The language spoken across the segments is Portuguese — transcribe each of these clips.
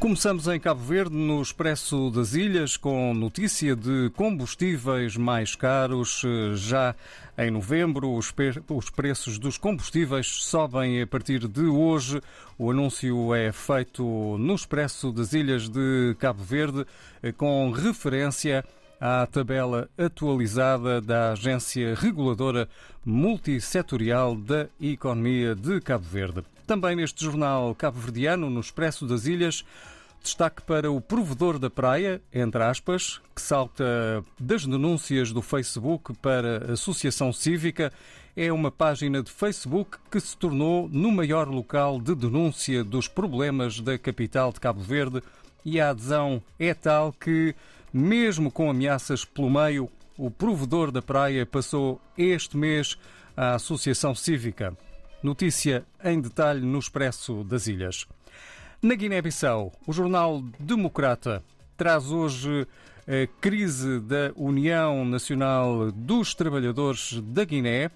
Começamos em Cabo Verde, no Expresso das Ilhas, com notícia de combustíveis mais caros. Já em novembro, os, preços dos combustíveis sobem a partir de hoje. O anúncio é feito no Expresso das Ilhas de Cabo Verde, com referência à tabela atualizada da Agência Reguladora Multissetorial da Economia de Cabo Verde. Também neste jornal cabo-verdiano, no Expresso das Ilhas, destaque para o provedor da praia, entre aspas, que salta das denúncias do Facebook para a Associação Cívica. É uma página de Facebook que se tornou no maior local de denúncia dos problemas da capital de Cabo Verde e a adesão é tal que, mesmo com ameaças pelo meio, o provedor da praia passou este mês à Associação Cívica. Notícia em detalhe no Expresso das Ilhas. Na Guiné-Bissau, o jornal Democrata traz hoje a crise da União Nacional dos Trabalhadores da Guiné,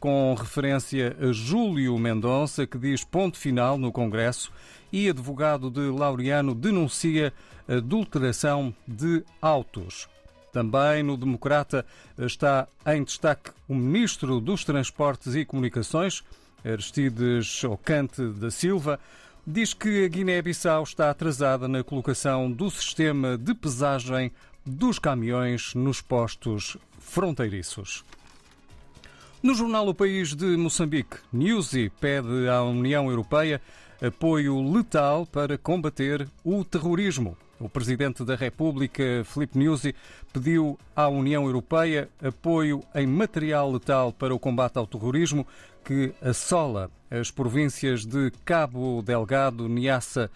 com referência a Júlio Mendonça, que diz ponto final no Congresso, e advogado de Laureano denuncia adulteração de autos. Também no Democrata está em destaque o Ministro dos Transportes e Comunicações, Aristides Ocante da Silva, diz que a Guiné-Bissau está atrasada na colocação do sistema de pesagem dos caminhões nos postos fronteiriços. No jornal O País de Moçambique, Newsy pede à União Europeia apoio letal para combater o terrorismo. O Presidente da República, Filipe Nyusi, pediu à União Europeia apoio em material letal para o combate ao terrorismo que assola as províncias de Cabo Delgado, Niassa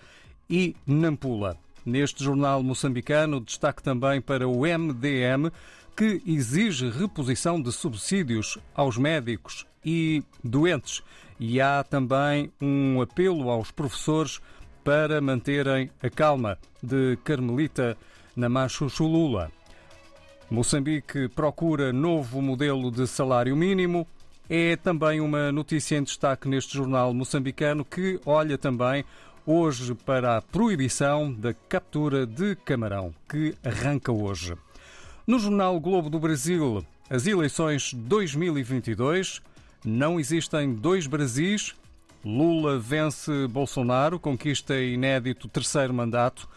e Nampula. Neste jornal moçambicano, destaque também para o MDM, que exige reposição de subsídios aos médicos e doentes. E há também um apelo aos professores para manterem a calma de Carmelita Namachuchulula. Moçambique procura novo modelo de salário mínimo. É também uma notícia em destaque neste jornal moçambicano que olha também hoje para a proibição da captura de camarão, que arranca hoje. No jornal Globo do Brasil, as eleições 2022 não existem dois Brasis, Lula vence Bolsonaro, conquista inédito terceiro mandato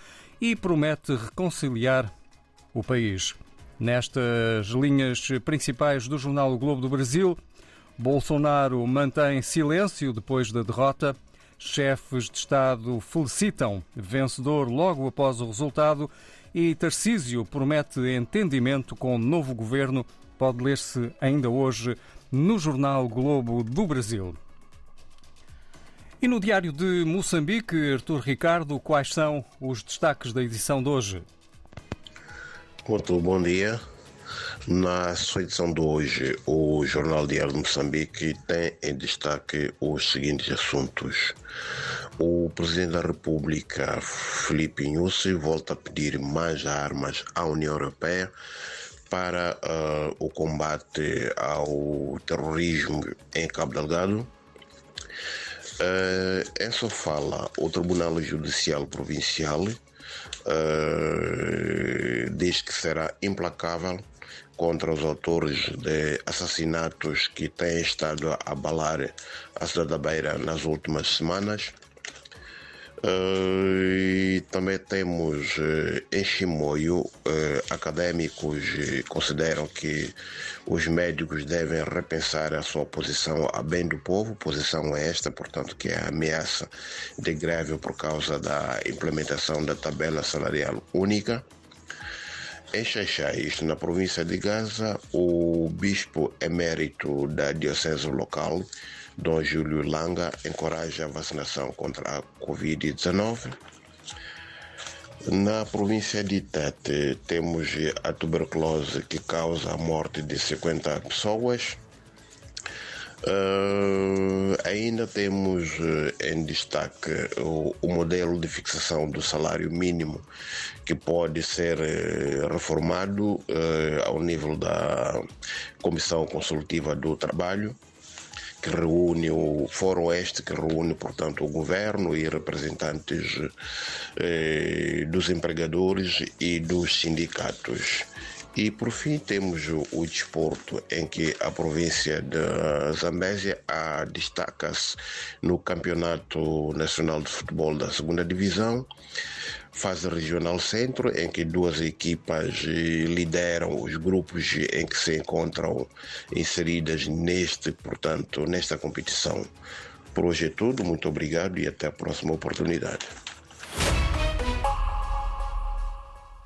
e promete reconciliar o país. Nestas linhas principais do jornal o Globo do Brasil, Bolsonaro mantém silêncio depois da derrota. Chefes de Estado felicitam vencedor logo após o resultado e Tarcísio promete entendimento com o novo governo. Pode ler-se ainda hoje no jornal Globo do Brasil. E no Diário de Moçambique, Artur Ricardo, quais são os destaques da edição de hoje? Muito bom dia. Na sua edição de hoje, o Jornal Diário de Moçambique tem em destaque os seguintes assuntos. O Presidente da República, Felipe Nussi, volta a pedir mais armas à União Europeia para uh, o combate ao terrorismo em Cabo Delgado. Uh, em sua fala, o Tribunal Judicial Provincial uh, diz que será implacável contra os autores de assassinatos que têm estado a abalar a cidade da Beira nas últimas semanas. Uh, e também temos uh, em Chimoio, uh, académicos consideram que os médicos devem repensar a sua posição a bem do povo, posição esta, portanto, que é a ameaça de greve por causa da implementação da tabela salarial única. Em Xaixai, isto na província de Gaza, o bispo emérito da diocese local, Dom Júlio Langa encoraja a vacinação contra a Covid-19. Na província de Tete, temos a tuberculose que causa a morte de 50 pessoas. Uh, ainda temos uh, em destaque o, o, modelo de fixação do salário mínimo que pode ser uh, reformado ao nível da Comissão Consultiva do Trabalho que reúne o Fórum Este, que reúne, portanto, o governo e representantes eh, dos empregadores e dos sindicatos. E por fim temos o, desporto, em que a província de Zambésia destaca-se no Campeonato Nacional de Futebol da Segunda Divisão, fase regional centro, em que duas equipas eh, lideram os grupos em que se encontram inseridas neste, portanto, nesta competição. Por hoje é tudo, muito obrigado e até a próxima oportunidade.